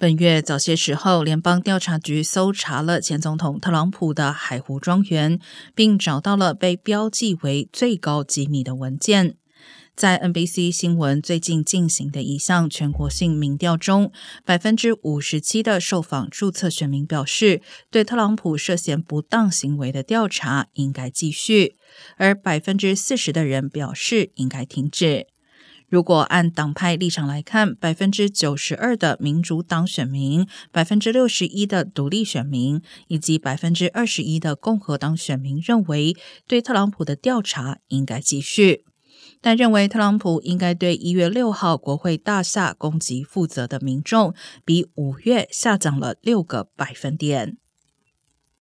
本月早些时候，联邦调查局搜查了前总统特朗普的海湖庄园，并找到了被标记为最高机密的文件。在 NBC 新闻最近进行的一项全国性民调中，百分之五十七的受访注册选民表示，对特朗普涉嫌不当行为的调查应该继续，而百分之四十的人表示应该停止。如果按党派立场来看，百分之九十二的民主党选民、百分之六十一的独立选民以及百分之二十一的共和党选民认为，对特朗普的调查应该继续，但认为特朗普应该对一月六号国会大厦攻击负责的民众，比五月下降了六个百分点。